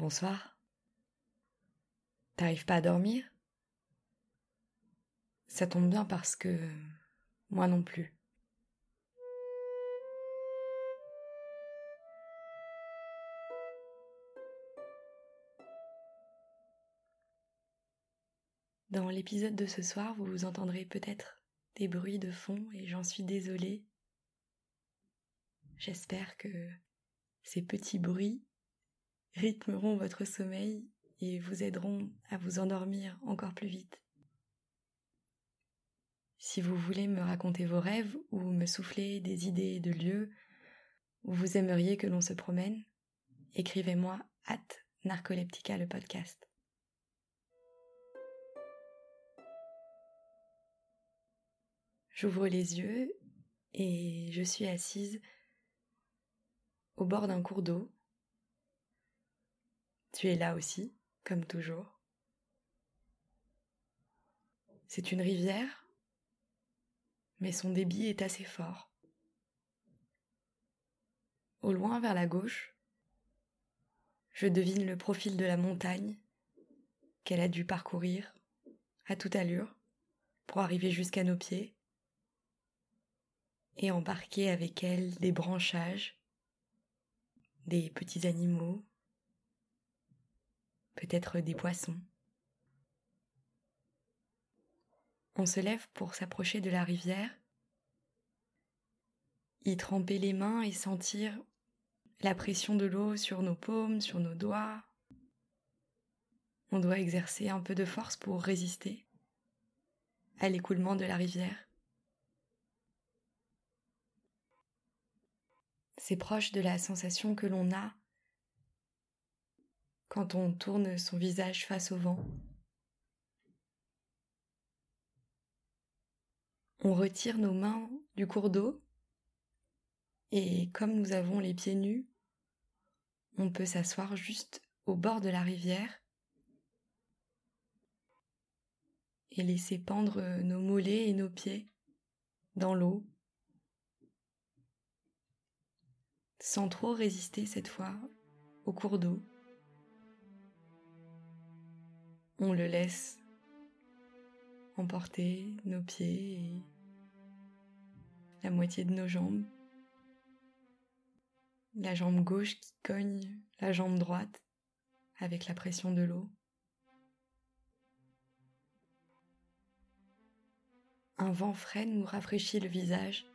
Bonsoir. T'arrives pas à dormir? Ça tombe bien parce que moi non plus. Dans l'épisode de ce soir, vous entendrez peut-être des bruits de fond et j'en suis désolée. J'espère que ces petits bruits rythmeront votre sommeil et vous aideront à vous endormir encore plus vite. Si vous voulez me raconter vos rêves ou me souffler des idées de lieux où vous aimeriez que l'on se promène, écrivez-moi at Narcoleptica le podcast. J'ouvre les yeux et je suis assise au bord d'un cours d'eau. Tu es là aussi, comme toujours. C'est une rivière, mais son débit est assez fort. Au loin, vers la gauche, je devine le profil de la montagne qu'elle a dû parcourir à toute allure pour arriver jusqu'à nos pieds et embarquer avec elle des branchages, des petits animaux, peut-être des poissons. On se lève pour s'approcher de la rivière, y tremper les mains et sentir la pression de l'eau sur nos paumes, sur nos doigts. On doit exercer un peu de force pour résister à l'écoulement de la rivière. C'est proche de la sensation que l'on a quand on tourne son visage face au vent. On retire nos mains du cours d'eau et comme nous avons les pieds nus, on peut s'asseoir juste au bord de la rivière et laisser pendre nos mollets et nos pieds dans l'eau sans trop résister cette fois au cours d'eau. On le laisse emporter nos pieds et la moitié de nos jambes. La jambe gauche qui cogne la jambe droite avec la pression de l'eau. Un vent frais nous rafraîchit le visage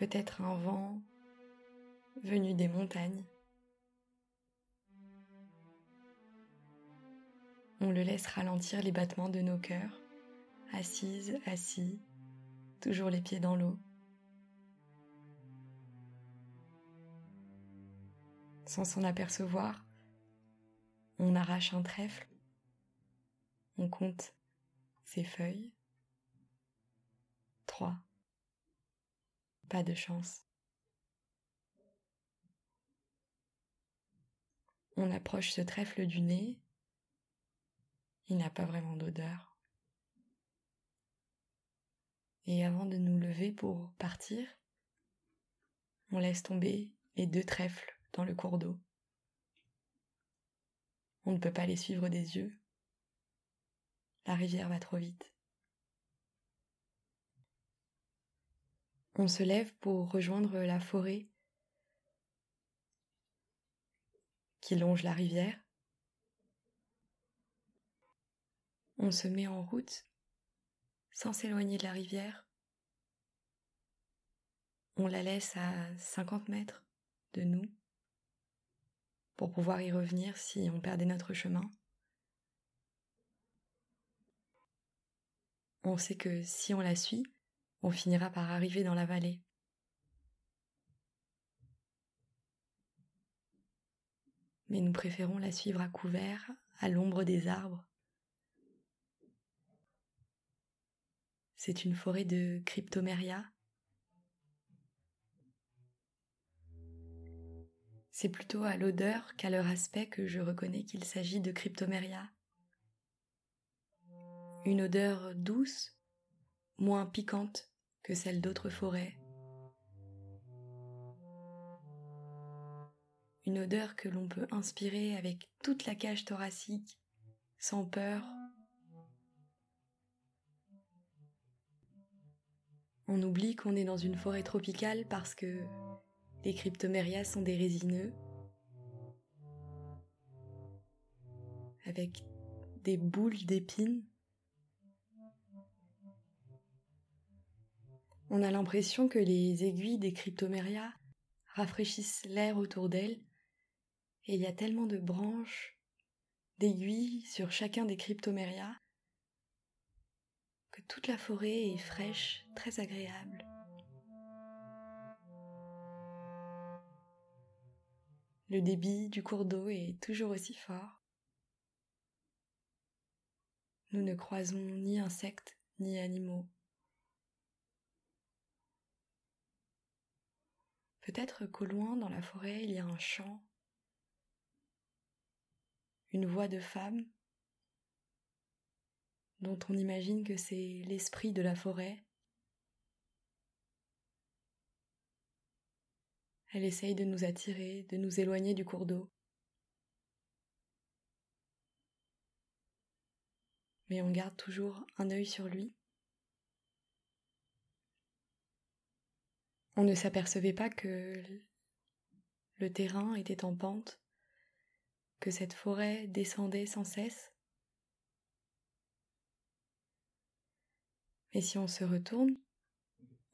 peut-être un vent venu des montagnes. On le laisse ralentir les battements de nos cœurs, assise, assis, toujours les pieds dans l'eau. Sans s'en apercevoir, on arrache un trèfle, on compte ses feuilles. Trois. Pas de chance. On approche ce trèfle du nez. Il n'a pas vraiment d'odeur. Et avant de nous lever pour partir, on laisse tomber les deux trèfles dans le cours d'eau. On ne peut pas les suivre des yeux. La rivière va trop vite. On se lève pour rejoindre la forêt qui longe la rivière. On se met en route sans s'éloigner de la rivière. On la laisse à 50 mètres de nous pour pouvoir y revenir si on perdait notre chemin. On sait que si on la suit, on finira par arriver dans la vallée. Mais nous préférons la suivre à couvert, à l'ombre des arbres. C'est une forêt de cryptoméria. C'est plutôt à l'odeur qu'à leur aspect que je reconnais qu'il s'agit de cryptoméria. Une odeur douce, moins piquante que celle d'autres forêts. une odeur que l'on peut inspirer avec toute la cage thoracique, sans peur. On oublie qu'on est dans une forêt tropicale parce que les cryptomérias sont des résineux, avec des boules d'épines. On a l'impression que les aiguilles des cryptomérias rafraîchissent l'air autour d'elles, et il y a tellement de branches, d'aiguilles sur chacun des cryptomérias, toute la forêt est fraîche, très agréable. Le débit du cours d'eau est toujours aussi fort. Nous ne croisons ni insectes ni animaux. Peut-être qu'au loin dans la forêt il y a un chant, une voix de femme dont on imagine que c'est l'esprit de la forêt. Elle essaye de nous attirer, de nous éloigner du cours d'eau. Mais on garde toujours un œil sur lui. On ne s'apercevait pas que le terrain était en pente, que cette forêt descendait sans cesse. Mais si on se retourne,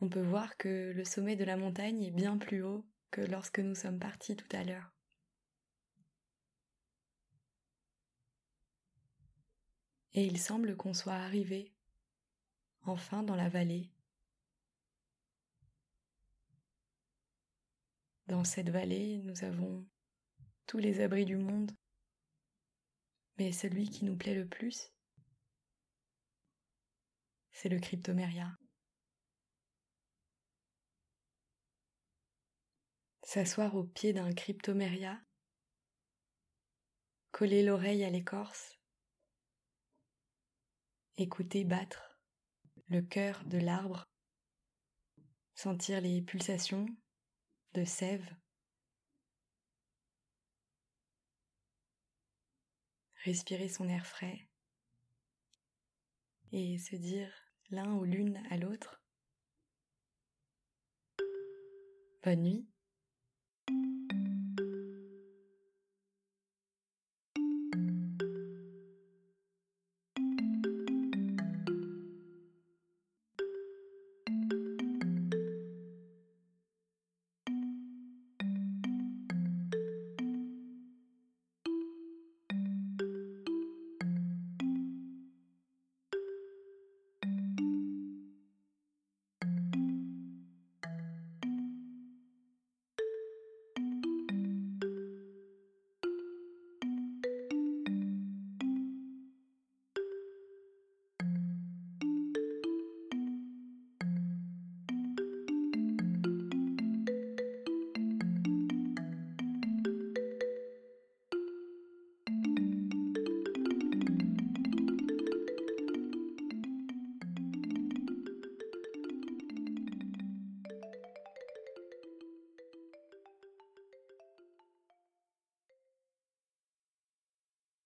on peut voir que le sommet de la montagne est bien plus haut que lorsque nous sommes partis tout à l'heure. Et il semble qu'on soit arrivé enfin dans la vallée Dans cette vallée, nous avons tous les abris du monde, mais celui qui nous plaît le plus, c'est le cryptoméria. S'asseoir au pied d'un cryptoméria, coller l'oreille à l'écorce, écouter battre le cœur de l'arbre, sentir les pulsations de sève. Respirer son air frais et se dire l'un ou l'une à l'autre Bonne nuit.